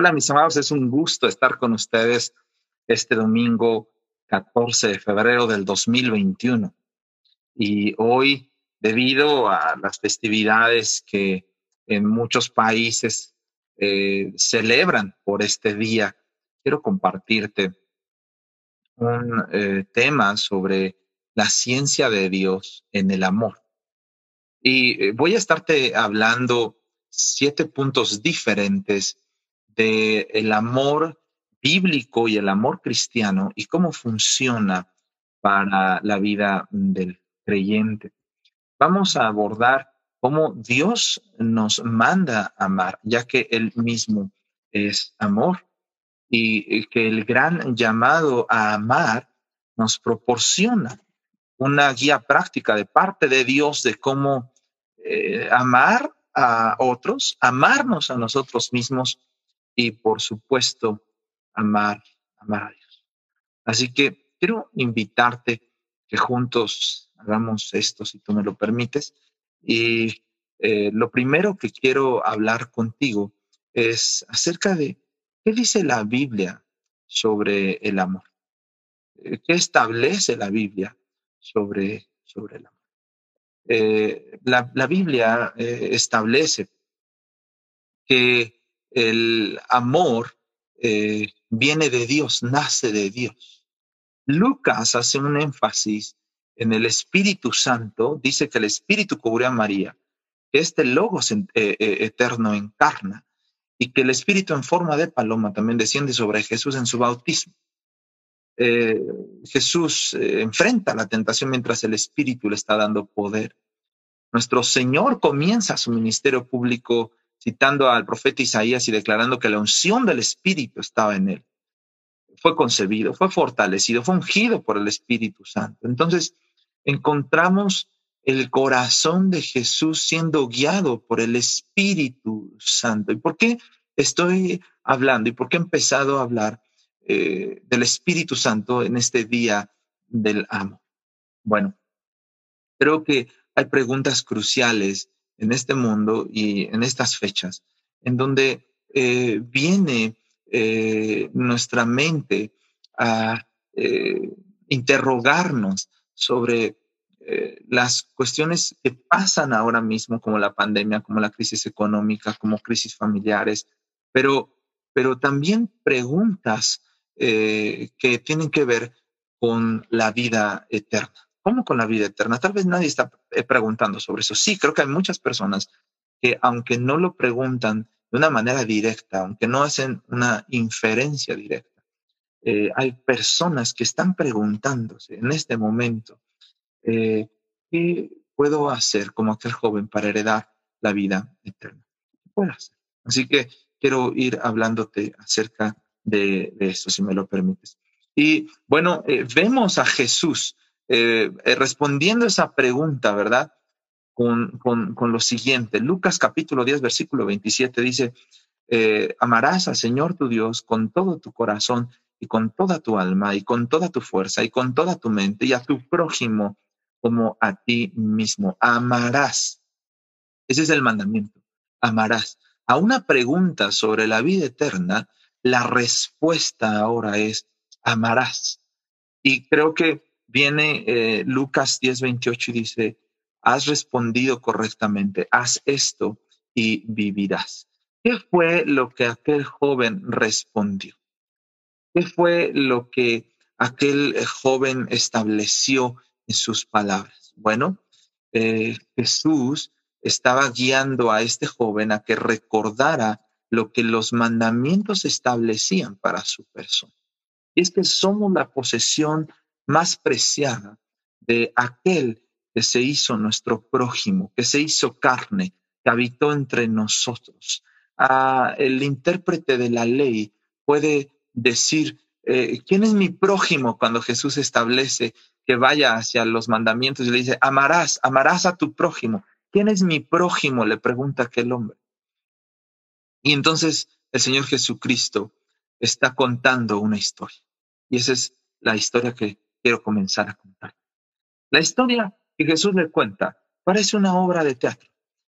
Hola mis amados, es un gusto estar con ustedes este domingo 14 de febrero del 2021. Y hoy, debido a las festividades que en muchos países eh, celebran por este día, quiero compartirte un eh, tema sobre la ciencia de Dios en el amor. Y eh, voy a estarte hablando siete puntos diferentes de el amor bíblico y el amor cristiano y cómo funciona para la vida del creyente. Vamos a abordar cómo Dios nos manda amar, ya que Él mismo es amor y que el gran llamado a amar nos proporciona una guía práctica de parte de Dios de cómo eh, amar a otros, amarnos a nosotros mismos y por supuesto amar, amar a Dios. Así que quiero invitarte que juntos hagamos esto, si tú me lo permites. Y eh, lo primero que quiero hablar contigo es acerca de qué dice la Biblia sobre el amor. Eh, ¿Qué establece la Biblia sobre, sobre el amor? Eh, la, la, Biblia establece que el amor eh, viene de Dios, nace de Dios. Lucas hace un énfasis en el Espíritu Santo, dice que el Espíritu cubrió a María, que este Logos eh, eh, eterno encarna y que el Espíritu en forma de paloma también desciende sobre Jesús en su bautismo. Jesús enfrenta la tentación mientras el Espíritu le está dando poder. Nuestro Señor comienza su ministerio público citando al profeta Isaías y declarando que la unción del Espíritu estaba en él. Fue concebido, fue fortalecido, fue ungido por el Espíritu Santo. Entonces, encontramos el corazón de Jesús siendo guiado por el Espíritu Santo. ¿Y por qué estoy hablando y por qué he empezado a hablar eh, del Espíritu Santo en este día del amo? Bueno, creo que hay preguntas cruciales en este mundo y en estas fechas, en donde eh, viene eh, nuestra mente a eh, interrogarnos sobre las cuestiones que pasan ahora mismo, como la pandemia, como la crisis económica, como crisis familiares, pero, pero también preguntas que tienen que ver con la vida eterna. ¿Cómo con la vida eterna? Tal vez nadie está eh, preguntando sobre eso. Sí, creo que hay muchas personas que aunque no lo preguntan de una manera directa, aunque no hacen una inferencia directa, eh, hay personas que están preguntándose en este momento, eh, ¿qué puedo hacer como aquel joven para heredar la vida eterna? ¿Qué puedo hacer? Así que quiero ir hablándote acerca de, esto, si me lo permites. Y bueno, vemos a Jesús eh, eh, respondiendo esa pregunta, ¿verdad? Con, con, lo siguiente. Lucas capítulo 10, versículo 27 dice, eh, amarás al Señor tu Dios con todo tu corazón y con toda tu alma y con toda tu fuerza y con toda tu mente y a tu prójimo como a ti mismo. Amarás. Ese es el mandamiento. Amarás. A una pregunta sobre la vida eterna, la respuesta ahora es amarás. Y creo que viene eh, Lucas 10:28 y dice, has respondido correctamente, haz esto y vivirás. ¿Qué fue lo que aquel joven respondió? ¿Qué fue lo que aquel eh, joven estableció en sus palabras? Bueno, eh, Jesús estaba guiando a este joven a que recordara lo que los mandamientos establecían para su persona. Y es que somos la posesión más preciada de aquel que se hizo nuestro prójimo, que se hizo carne, que habitó entre nosotros. Ah, el intérprete de la ley puede decir, eh, ¿quién es mi prójimo cuando Jesús establece que vaya hacia los mandamientos y le dice, amarás, amarás a tu prójimo? ¿Quién es mi prójimo? Le pregunta aquel hombre. Y entonces el Señor Jesucristo está contando una historia. Y esa es la historia que quiero comenzar a contar. La historia que Jesús le cuenta parece una obra de teatro,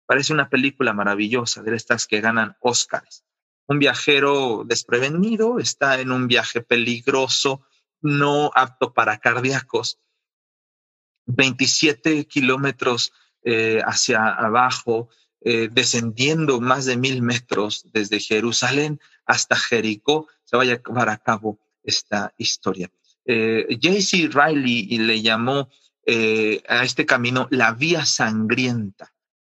parece una película maravillosa de estas que ganan Óscares. Un viajero desprevenido está en un viaje peligroso, no apto para cardíacos. 27 kilómetros eh, hacia abajo, eh, descendiendo más de mil metros desde Jerusalén hasta Jericó, se vaya a llevar a cabo esta historia. Eh, J.C. Riley le llamó eh, a este camino la vía sangrienta.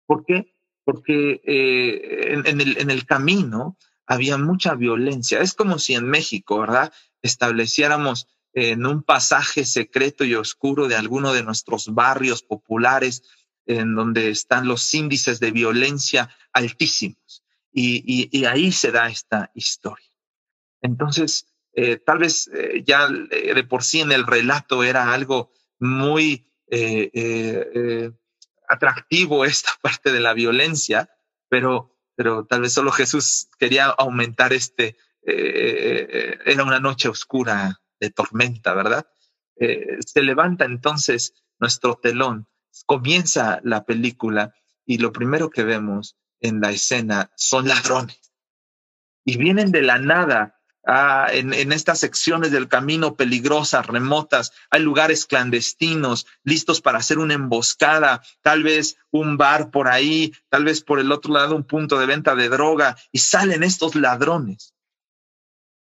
¿Por qué? Porque el, en el camino había mucha violencia. Es como si en México, ¿verdad? Estableciéramos en un pasaje secreto y oscuro de alguno de nuestros barrios populares, en donde están los índices de violencia altísimos. Y, ahí se da esta historia. Entonces, eh, tal vez eh, ya eh, de por sí en el relato era algo muy atractivo esta parte de la violencia, pero, pero tal vez solo Jesús quería aumentar este, era una noche oscura de tormenta, ¿verdad? Se levanta entonces nuestro telón, comienza la película y lo primero que vemos en la escena son ladrones. Y vienen de la nada ah, en, estas secciones del camino peligrosas, remotas, hay lugares clandestinos, listos para hacer una emboscada, tal vez un bar por ahí, tal vez por el otro lado un punto de venta de droga, y salen estos ladrones.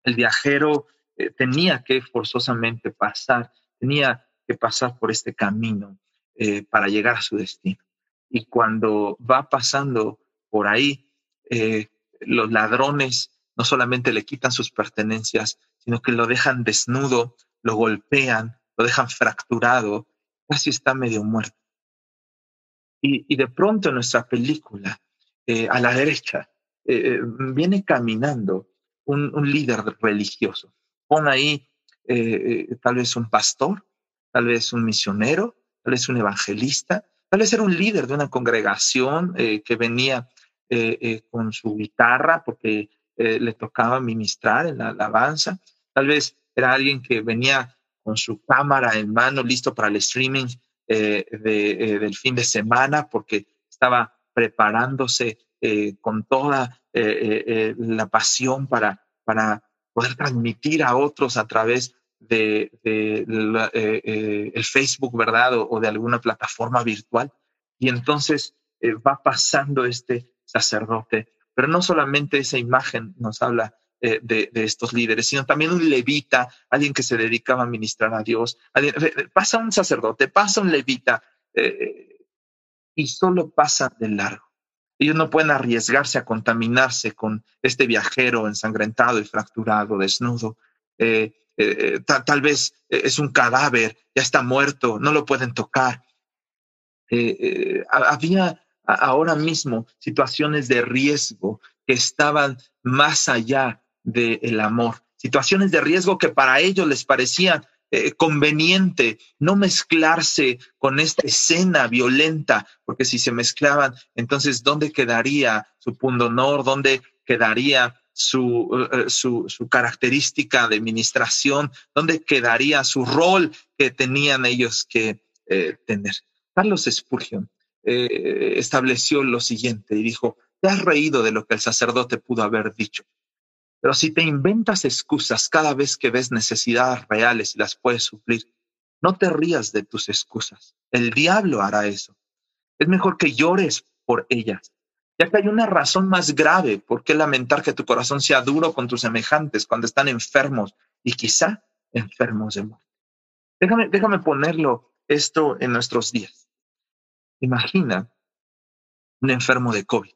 El viajero eh, tenía que forzosamente pasar, tenía que pasar por este camino eh, para llegar a su destino. Y cuando va pasando por ahí, eh, los ladrones no solamente le quitan sus pertenencias, sino que lo dejan desnudo, lo golpean, lo dejan fracturado, casi está medio muerto. Y, de pronto en nuestra película, a la derecha, viene caminando un líder religioso Pon ahí eh, eh, tal vez un pastor, tal vez un misionero, tal vez un evangelista, tal vez era un líder de una congregación eh, que venía con su guitarra porque le tocaba ministrar en la alabanza, tal vez era alguien que venía con su cámara en mano listo para el streaming del fin de semana porque estaba preparándose con toda la pasión para, para poder transmitir a otros a través de, eh, eh, el Facebook, ¿verdad? O, de alguna plataforma virtual. Y entonces eh, va pasando este sacerdote. Pero no solamente esa imagen nos habla de, estos líderes, sino también un levita, alguien que se dedicaba a ministrar a Dios. pasa un sacerdote, pasa un levita y solo pasa de largo. Ellos no pueden arriesgarse a contaminarse con este viajero ensangrentado y fracturado, desnudo. Eh, eh, tal, vez es un cadáver, ya está muerto, no lo pueden tocar. Eh, había ahora mismo situaciones de riesgo que estaban más allá del amor, situaciones de riesgo que para ellos les parecían eh, conveniente no mezclarse con esta escena violenta, porque si se mezclaban, entonces, ¿dónde quedaría su punto honor? ¿Dónde quedaría su, eh, eh, su, su, característica de administración? ¿Dónde quedaría su rol que tenían ellos que tener? Carlos Spurgeon estableció lo siguiente y dijo, te has reído de lo que el sacerdote pudo haber dicho. Pero si te inventas excusas cada vez que ves necesidades reales y las puedes suplir, no te rías de tus excusas. El diablo hará eso. Es mejor que llores por ellas, ya que hay una razón más grave por qué lamentar que tu corazón sea duro con tus semejantes cuando están enfermos y quizá enfermos de muerte. Déjame, déjame ponerlo esto en nuestros días. Imagina un enfermo de COVID.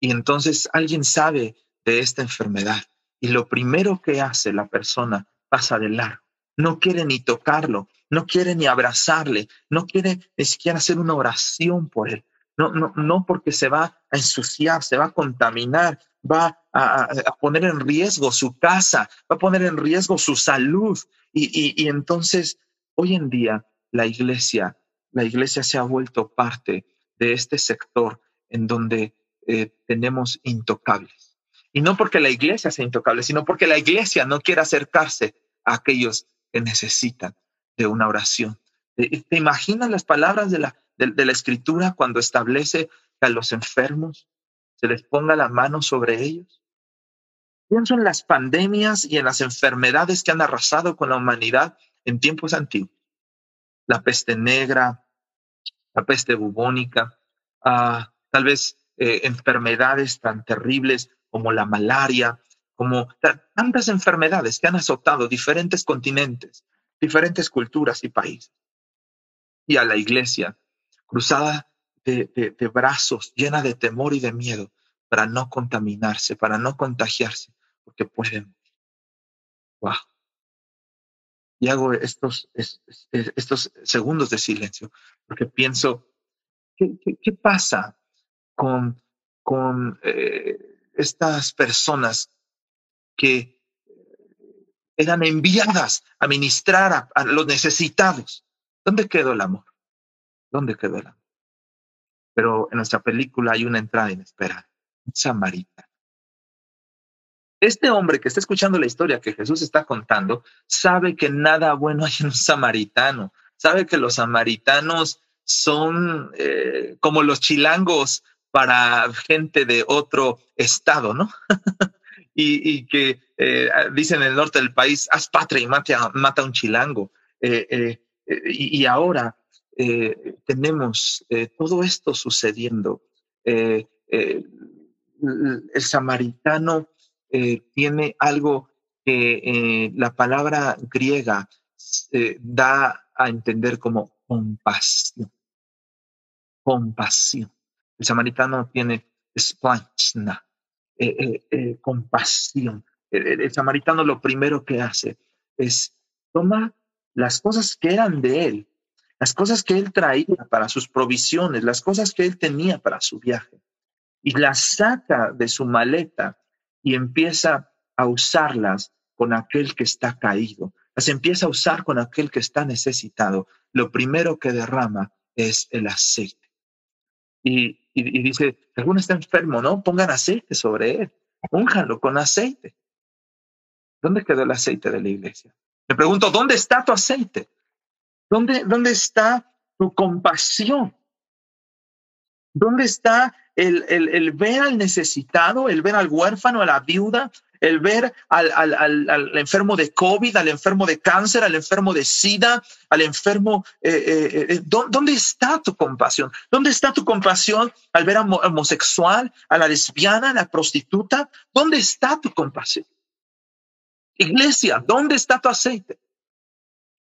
Y entonces alguien sabe de esta enfermedad. Y lo primero que hace la persona pasa de largo. No quiere ni tocarlo, no quiere ni abrazarle, no quiere ni siquiera hacer una oración por él. No, no, no porque se va a ensuciar, se va a contaminar, va a, poner en riesgo su casa, va a poner en riesgo su salud. Y, y entonces, hoy en día, la iglesia, la iglesia se ha vuelto parte de este sector en donde eh, tenemos intocables y no porque la iglesia sea intocable, sino porque la iglesia no quiere acercarse a aquellos que necesitan de una oración. ¿Te imaginas las palabras de la, de, la escritura cuando establece que a los enfermos se les ponga la mano sobre ellos. Pienso en las pandemias y en las enfermedades que han arrasado con la humanidad en tiempos antiguos. La peste negra, la peste bubónica, tal vez eh, enfermedades tan terribles como la malaria, como tantas enfermedades que han azotado diferentes continentes, diferentes culturas y países. Y a la iglesia, cruzada de, de brazos, llena de temor y de miedo, para no contaminarse, para no contagiarse, porque pueden. Wow. Y hago estos, estos segundos de silencio, porque pienso, ¿qué, qué, pasa con, con eh, estas personas que eran enviadas a ministrar a, los necesitados? ¿Dónde quedó el amor? ¿Dónde quedó el amor? Pero en nuestra película hay una entrada inesperada, un samaritano. Este hombre que está escuchando la historia que Jesús está contando sabe que nada bueno hay en un samaritano, sabe que los samaritanos son eh, como los chilangos para gente de otro estado, ¿no? y, que eh, dicen en el norte del país, haz patria y mata, a un chilango. Eh, y, ahora tenemos todo esto sucediendo. el samaritano eh, tiene algo que eh, la palabra griega eh, da a entender como compasión. Compasión. El samaritano tiene splanchna, compasión. El, samaritano lo primero que hace es toma las cosas que eran de él, las cosas que él traía para sus provisiones, las cosas que él tenía para su viaje, y las saca de su maleta y empieza a usarlas con aquel que está caído, las empieza a usar con aquel que está necesitado. Lo primero que derrama es el aceite. Y, dice, alguno está enfermo, ¿no? Pongan aceite sobre él, únjanlo con aceite. ¿Dónde quedó el aceite de la iglesia? Me pregunto, ¿dónde está tu aceite? ¿Dónde, dónde está tu compasión? ¿Dónde está el, el, ver al necesitado, el ver al huérfano, a la viuda, el ver al, al, al, enfermo de COVID, al enfermo de cáncer, al enfermo de SIDA, al enfermo... Eh, eh, eh, ¿Dónde está tu compasión? ¿Dónde está tu compasión al ver al homosexual, a la lesbiana, a la prostituta? ¿Dónde está tu compasión? Iglesia, ¿dónde está tu aceite?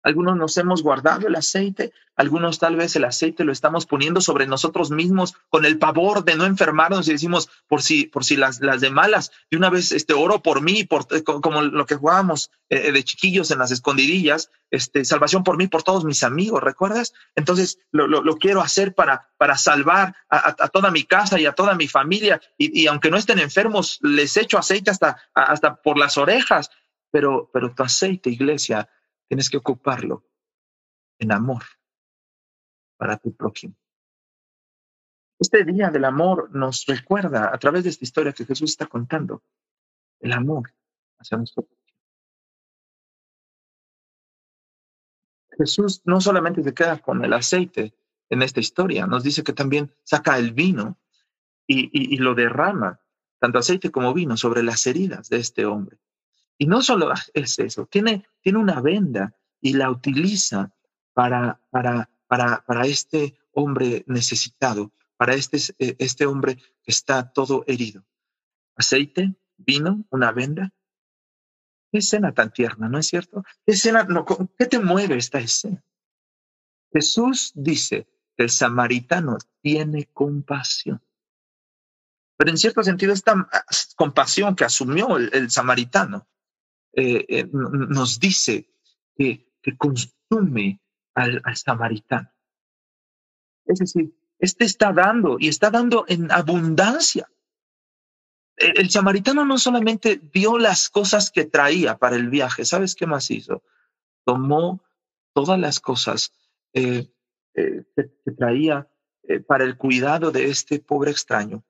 Algunos nos hemos guardado el aceite, algunos tal vez el aceite lo estamos poniendo sobre nosotros mismos con el pavor de no enfermarnos y decimos, por si, por si las, las de malas, de una vez este oro por mí, por, eh, como lo que jugábamos eh, de chiquillos en las escondidillas, este, salvación por mí, por todos mis amigos, ¿recuerdas? Entonces lo, lo, quiero hacer para, para salvar a, a, toda mi casa y a toda mi familia y, y aunque no estén enfermos, les echo aceite hasta, hasta por las orejas, pero, pero tu aceite, iglesia, Tienes que ocuparlo en amor para tu prójimo. Este día del amor nos recuerda a través de esta historia que Jesús está contando el amor hacia nuestro prójimo. Jesús no solamente se queda con el aceite en esta historia, nos dice que también saca el vino y, lo derrama, tanto aceite como vino, sobre las heridas de este hombre. Y no solo es eso, tiene, tiene una venda y la utiliza para, para, para, para este hombre necesitado, para este, este hombre que está todo herido. Aceite, vino, una venda. Qué escena tan tierna, ¿no es cierto? ¿Qué, escena, ¿qué te mueve esta escena? Jesús dice que el samaritano tiene compasión. Pero en cierto sentido, esta ah, compasión que asumió el samaritano eh, eh, nos dice que, consume al, samaritano. Es decir, este está dando y está dando en abundancia. El, samaritano no solamente dio las cosas que traía para el viaje, ¿sabes qué más hizo? Tomó todas las cosas eh, que, traía para el cuidado de este pobre extraño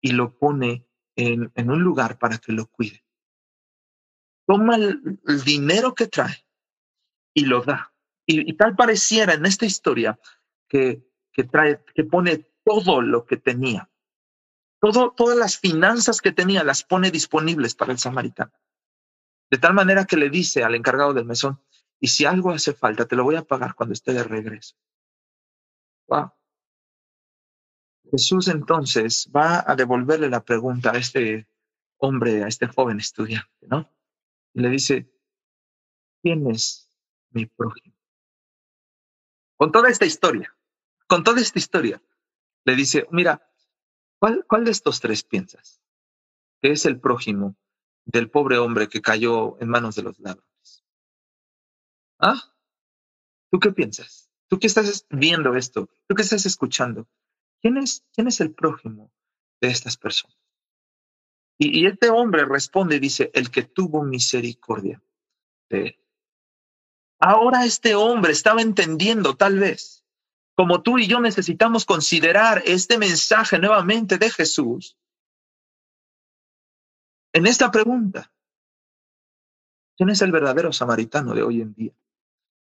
y lo pone en un lugar para que lo cuide toma el, dinero que trae y lo da. Y, tal pareciera en esta historia que, que, trae, que pone todo lo que tenía todo, todas las finanzas que tenía las pone disponibles para el samaritano. De tal manera que le dice al encargado del mesón, y si algo hace falta, te lo voy a pagar cuando esté de regreso. Jesús entonces va a devolverle la pregunta a este hombre, a este joven estudiante, ¿no? Y le dice, ¿quién es mi prójimo? Con toda esta historia, con toda esta historia, le dice, mira, ¿cuál, cuál de estos tres piensas? Que es el prójimo del pobre hombre que cayó en manos de los ladrones. ¿Ah? ¿Tú qué piensas? ¿Tú qué estás viendo esto? ¿Tú qué estás escuchando? ¿Quién es, quién es el prójimo de estas personas? Y, este hombre responde y dice, el que tuvo misericordia de él. Ahora este hombre estaba entendiendo tal vez, como tú y yo necesitamos considerar este mensaje nuevamente de Jesús, en esta pregunta. ¿Quién es el verdadero samaritano de hoy en día?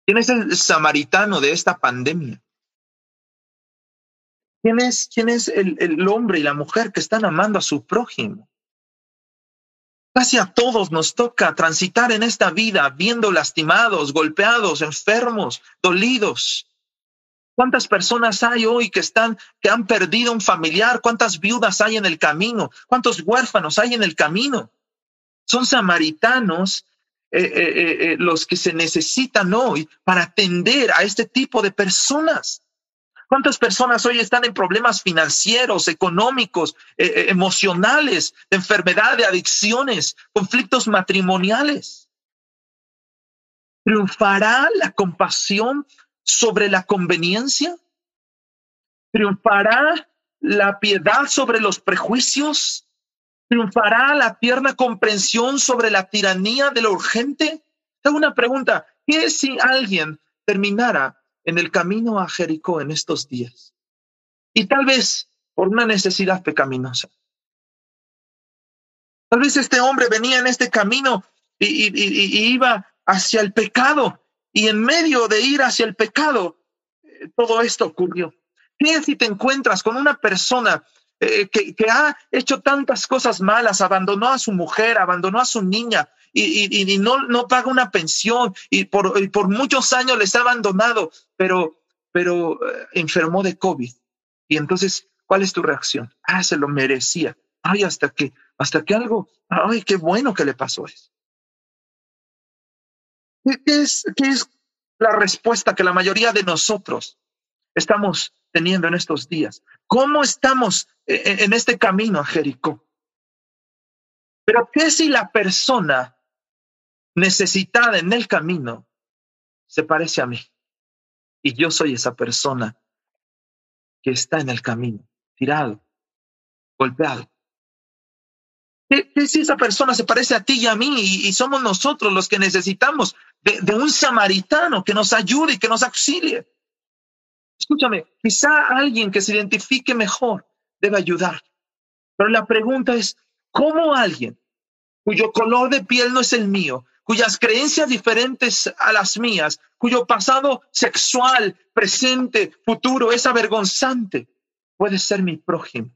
¿Quién es el samaritano de esta pandemia? ¿Quién es, quién es el, el hombre y la mujer que están amando a su prójimo? Casi a todos nos toca transitar en esta vida viendo lastimados, golpeados, enfermos, dolidos. ¿Cuántas personas hay hoy que están, que han perdido un familiar? ¿Cuántas viudas hay en el camino? ¿Cuántos huérfanos hay en el camino? Son samaritanos eh, eh, eh, los que se necesitan hoy para atender a este tipo de personas. ¿Cuántas personas hoy están en problemas financieros, económicos, eh, eh, emocionales, de enfermedad, de adicciones, conflictos matrimoniales? ¿Triunfará la compasión sobre la conveniencia? ¿Triunfará la piedad sobre los prejuicios? ¿Triunfará la tierna comprensión sobre la tiranía de lo urgente? Tengo una pregunta. ¿Qué si alguien terminara en el camino a Jericó en estos días. Y tal vez por una necesidad pecaminosa. Tal vez este hombre venía en este camino y, iba hacia el pecado. Y en medio de ir hacia el pecado, eh, todo esto ocurrió. ¿Qué si te encuentras con una persona eh, que, que, ha hecho tantas cosas malas, abandonó a su mujer, abandonó a su niña, y, no, no paga una pensión y por, por muchos años les ha abandonado, pero, pero eh, enfermó de COVID. Y entonces, ¿cuál es tu reacción? Ah, se lo merecía. Ay, hasta que, hasta que algo, ay, qué bueno que le pasó eso. ¿Qué, es, ¿Qué es la respuesta que la mayoría de nosotros estamos teniendo en estos días? ¿Cómo estamos eh, en, este camino a Jericó? Pero ¿qué si la persona necesitada en el camino se parece a mí. Y yo soy esa persona que está en el camino, tirado, golpeado. ¿Qué, si esa persona se parece a ti y a mí y, somos nosotros los que necesitamos de, de, un samaritano que nos ayude y que nos auxilie? Escúchame, quizá alguien que se identifique mejor debe ayudar. Pero la pregunta es, ¿cómo alguien cuyo color de piel no es el mío, cuyas creencias diferentes a las mías, cuyo pasado sexual, presente, futuro es avergonzante, puede ser mi prójimo.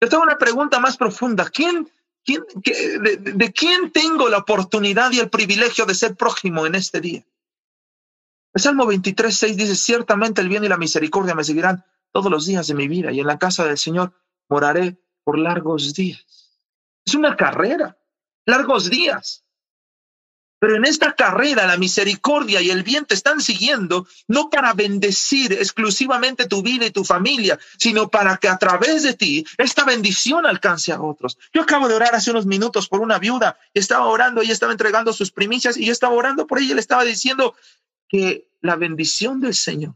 Yo tengo una pregunta más profunda. ¿Quién, quién, de, de, quién tengo la oportunidad y el privilegio de ser prójimo en este día? El Salmo 23, 6 dice, ciertamente el bien y la misericordia me seguirán todos los días de mi vida y en la casa del Señor moraré por largos días. Es una carrera largos días. Pero en esta carrera la misericordia y el bien te están siguiendo no para bendecir exclusivamente tu vida y tu familia, sino para que a través de ti esta bendición alcance a otros. Yo acabo de orar hace unos minutos por una viuda, estaba orando, ella estaba entregando sus primicias y yo estaba orando por ella y le estaba diciendo que la bendición del Señor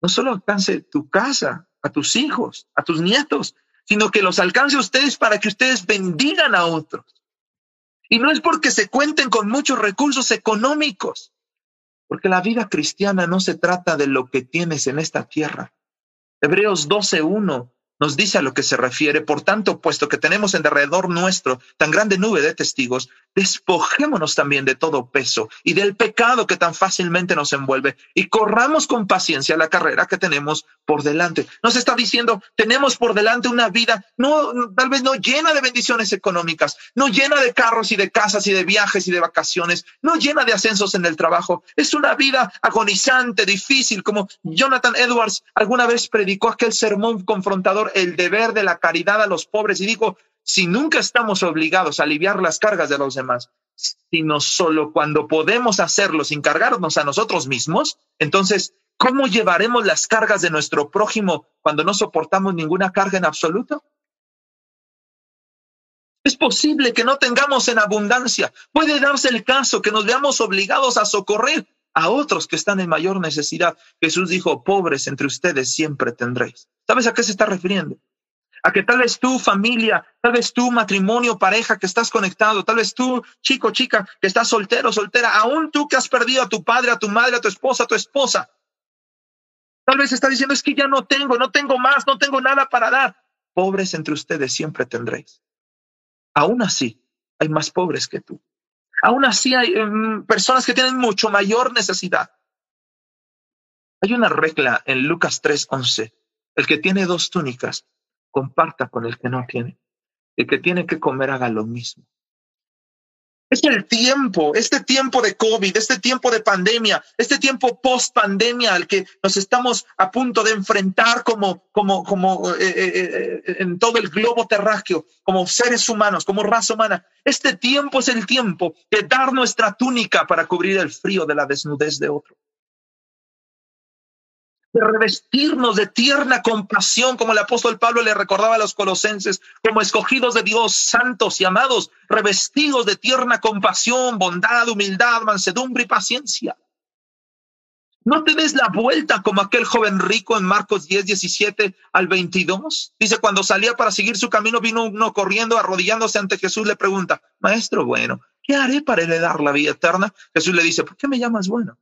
no solo alcance tu casa, a tus hijos, a tus nietos, sino que los alcance a ustedes para que ustedes bendigan a otros. Y no es porque se cuenten con muchos recursos económicos, porque la vida cristiana no se trata de lo que tienes en esta tierra. Hebreos 12.1 nos dice a lo que se refiere. Por tanto, puesto que tenemos en derredor nuestro tan grande nube de testigos, despojémonos también de todo peso y del pecado que tan fácilmente nos envuelve y corramos con paciencia la carrera que tenemos por delante. Nos está diciendo, tenemos por delante una vida, no, tal vez no llena de bendiciones económicas, no llena de carros y de casas y de viajes y de vacaciones, no llena de ascensos en el trabajo. Es una vida agonizante, difícil, como Jonathan Edwards alguna vez predicó aquel sermón confrontador, el deber de la caridad a los pobres y dijo, si nunca estamos obligados a aliviar las cargas de los demás, sino solo cuando podemos hacerlo sin cargarnos a nosotros mismos, entonces, ¿cómo llevaremos las cargas de nuestro prójimo cuando no soportamos ninguna carga en absoluto? Es posible que no tengamos en abundancia. Puede darse el caso que nos veamos obligados a socorrer a otros que están en mayor necesidad. Jesús dijo, pobres entre ustedes siempre tendréis. ¿Sabes a qué se está refiriendo? A que tal vez tu familia, tal vez tu matrimonio, pareja que estás conectado, tal vez tú, chico, chica, que estás soltero, soltera, aún tú que has perdido a tu padre, a tu madre, a tu esposa, a tu esposa. Tal vez está diciendo, es que ya no tengo, no tengo más, no tengo nada para dar. Pobres entre ustedes siempre tendréis. Aún así, hay más pobres que tú. Aún así hay em, personas que tienen mucho mayor necesidad. Hay una regla en Lucas 3:11. El que tiene dos túnicas comparta con el que no tiene. El que tiene que comer haga lo mismo. Es el tiempo, este tiempo de COVID, este tiempo de pandemia, este tiempo post pandemia al que nos estamos a punto de enfrentar como, como, como eh, eh, eh, en todo el globo terráqueo, como seres humanos, como raza humana. Este tiempo es el tiempo de dar nuestra túnica para cubrir el frío de la desnudez de otro de revestirnos de tierna compasión, como el apóstol Pablo le recordaba a los colosenses, como escogidos de Dios, santos y amados, revestidos de tierna compasión, bondad, humildad, mansedumbre y paciencia. No te des la vuelta como aquel joven rico en Marcos 10, 17 al 22. Dice, cuando salía para seguir su camino, vino uno corriendo, arrodillándose ante Jesús, le pregunta, Maestro bueno, ¿qué haré para heredar la vida eterna? Jesús le dice, ¿por qué me llamas bueno?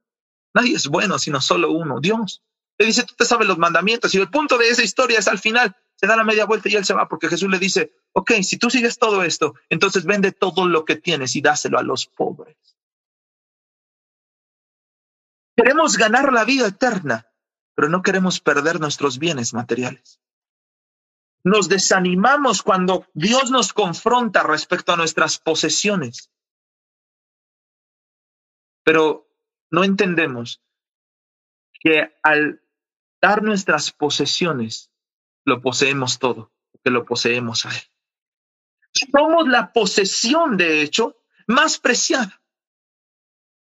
Nadie es bueno, sino solo uno, Dios. Le dice, tú te sabes los mandamientos. Y el punto de esa historia es al final, se da la media vuelta y él se va porque Jesús le dice, ok, si tú sigues todo esto, entonces vende todo lo que tienes y dáselo a los pobres. Queremos ganar la vida eterna, pero no queremos perder nuestros bienes materiales. Nos desanimamos cuando Dios nos confronta respecto a nuestras posesiones. Pero no entendemos que al dar nuestras posesiones, lo poseemos todo, que lo poseemos a Él. Somos la posesión, de hecho, más preciada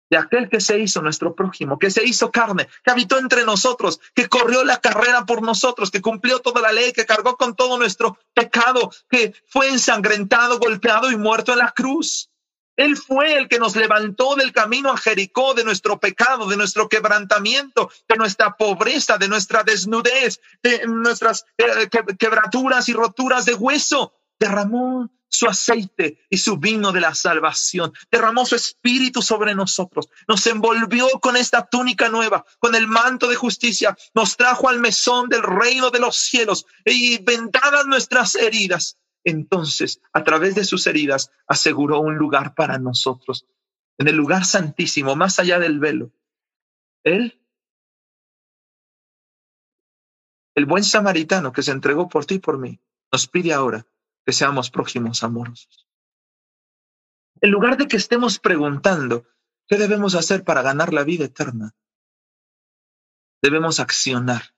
de aquel que se hizo nuestro prójimo, que se hizo carne, que habitó entre nosotros, que corrió la carrera por nosotros, que cumplió toda la ley, que cargó con todo nuestro pecado, que fue ensangrentado, golpeado y muerto en la cruz. Él fue el que nos levantó del camino a Jericó, de nuestro pecado, de nuestro quebrantamiento, de nuestra pobreza, de nuestra desnudez, de nuestras eh, quebraturas y roturas de hueso. Derramó su aceite y su vino de la salvación. Derramó su espíritu sobre nosotros. Nos envolvió con esta túnica nueva, con el manto de justicia. Nos trajo al mesón del reino de los cielos y vendadas nuestras heridas entonces, a través de sus heridas, aseguró un lugar para nosotros, en el lugar santísimo, más allá del velo. Él, el buen samaritano que se entregó por ti y por mí, nos pide ahora que seamos prójimos amorosos. En lugar de que estemos preguntando, ¿qué debemos hacer para ganar la vida eterna? Debemos accionar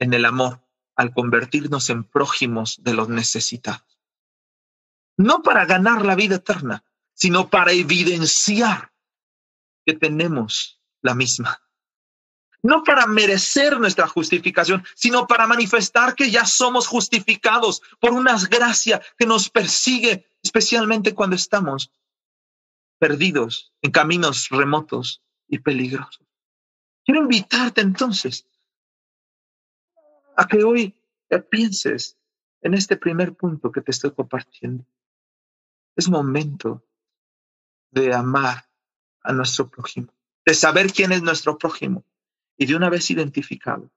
en el amor al convertirnos en prójimos de los necesitados no para ganar la vida eterna, sino para evidenciar que tenemos la misma. No para merecer nuestra justificación, sino para manifestar que ya somos justificados por una gracia que nos persigue, especialmente cuando estamos perdidos en caminos remotos y peligrosos. Quiero invitarte entonces a que hoy pienses en este primer punto que te estoy compartiendo. Es momento de amar a nuestro prójimo, de saber quién es nuestro prójimo y de una vez identificado,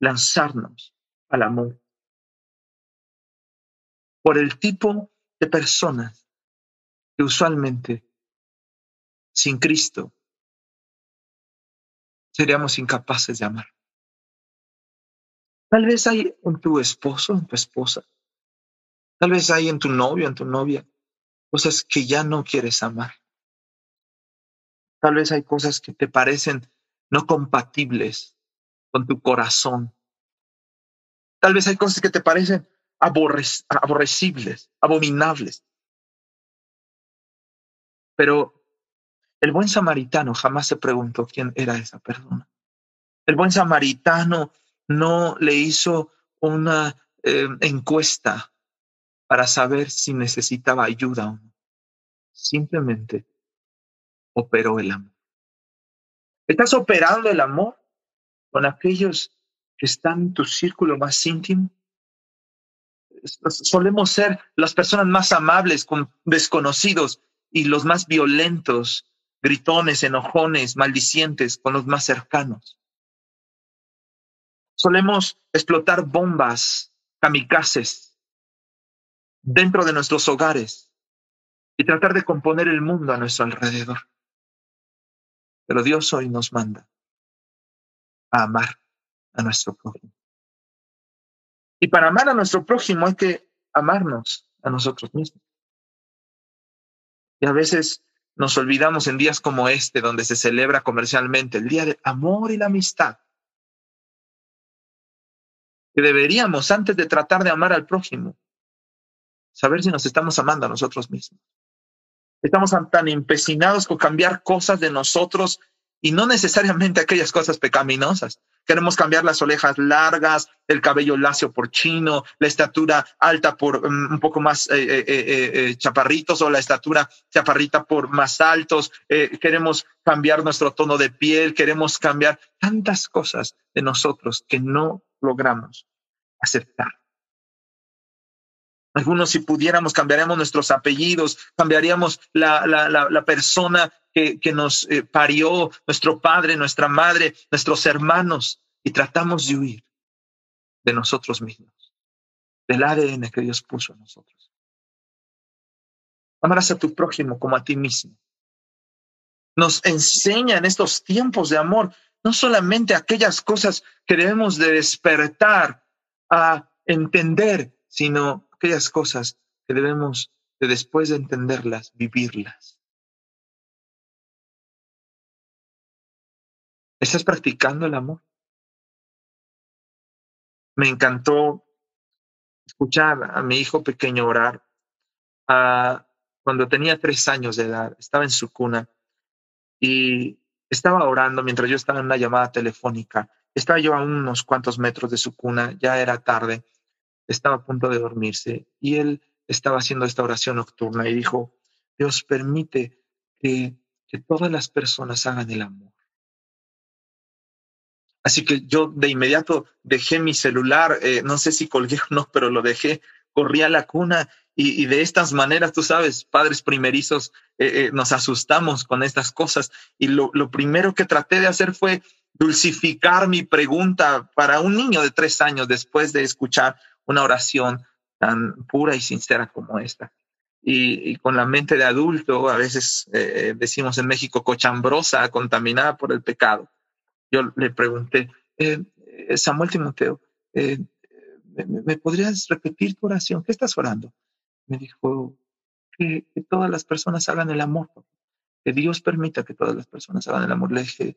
lanzarnos al amor. Por el tipo de personas que usualmente sin Cristo, seríamos incapaces de amar. Tal vez hay en tu esposo, en tu esposa, tal vez hay en tu novio, en tu novia, cosas que ya no quieres amar. Tal vez hay cosas que te parecen no compatibles con tu corazón. Tal vez hay cosas que te parecen aborrecibles, abominables. Pero el buen samaritano jamás se preguntó quién era esa persona. El buen samaritano no le hizo una eh, encuesta para saber si necesitaba ayuda o no. Simplemente operó el amor. ¿Estás operando el amor con aquellos que están en tu círculo más íntimo? Solemos ser las personas más amables con desconocidos y los más violentos, gritones, enojones, maldicientes con los más cercanos. Solemos explotar bombas, kamikazes, dentro de nuestros hogares y tratar de componer el mundo a nuestro alrededor. Pero Dios hoy nos manda a amar a nuestro prójimo. Y para amar a nuestro prójimo hay que amarnos a nosotros mismos. Y a veces nos olvidamos en días como este, donde se celebra comercialmente el Día del Amor y la Amistad, que deberíamos, antes de tratar de amar al prójimo, saber si nos estamos amando a nosotros mismos. Estamos tan empecinados con cambiar cosas de nosotros y no necesariamente aquellas cosas pecaminosas. Queremos cambiar las orejas largas, el cabello lacio por chino, la estatura alta por mm, un poco más eh, eh, eh, chaparritos o la estatura chaparrita por más altos. queremos cambiar nuestro tono de piel, queremos cambiar tantas cosas de nosotros que no logramos aceptar. Algunos, si pudiéramos, cambiaríamos nuestros apellidos, cambiaríamos la, la, la, persona que, que nos eh, parió, nuestro padre, nuestra madre, nuestros hermanos, y tratamos de huir de nosotros mismos, del ADN que Dios puso en nosotros. Amarás a tu prójimo como a ti mismo. Nos enseña en estos tiempos de amor no solamente aquellas cosas que debemos de despertar a entender, sino aquellas cosas que debemos de después de entenderlas, vivirlas. ¿Estás practicando el amor? Me encantó escuchar a mi hijo pequeño orar ah, cuando tenía tres años de edad. Estaba en su cuna y estaba orando mientras yo estaba en una llamada telefónica. Estaba yo a unos cuantos metros de su cuna, ya era tarde estaba a punto de dormirse y él estaba haciendo esta oración nocturna y dijo, Dios permite que, que todas las personas hagan el amor. Así que yo de inmediato dejé mi celular, eh, no sé si colgué o no, pero lo dejé, corrí a la cuna y, de estas maneras, tú sabes, padres primerizos, eh, eh, nos asustamos con estas cosas. Y lo, lo primero que traté de hacer fue dulcificar mi pregunta para un niño de tres años después de escuchar una oración tan pura y sincera como esta. Y, con la mente de adulto, a veces eh, decimos en México cochambrosa, contaminada por el pecado. Yo le pregunté, eh, eh, Samuel Timoteo, ¿me, podrías repetir tu oración? ¿Qué estás orando? Me dijo, que, todas las personas hagan el amor, que Dios permita que todas las personas hagan el amor. Le dije,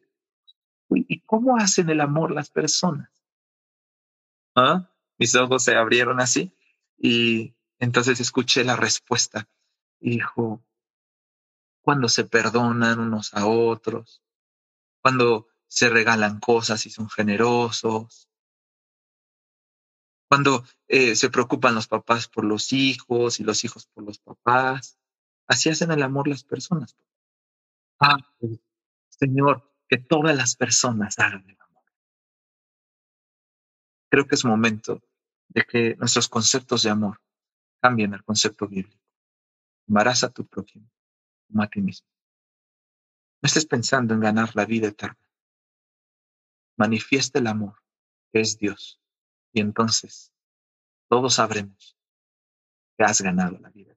¿y cómo hacen el amor las personas? ¿Ah? Mis ojos se abrieron así y entonces escuché la respuesta. Dijo, cuando se perdonan unos a otros, cuando se regalan cosas y son generosos, cuando eh, se preocupan los papás por los hijos y los hijos por los papás. Así hacen el amor las personas. Ah, Señor, que todas las personas hagan el amor. Creo que es momento de que nuestros conceptos de amor cambien el concepto bíblico. Amarás a tu prójimo como a ti mismo. No estés pensando en ganar la vida eterna. Manifiesta el amor que es Dios y entonces todos sabremos que has ganado la vida.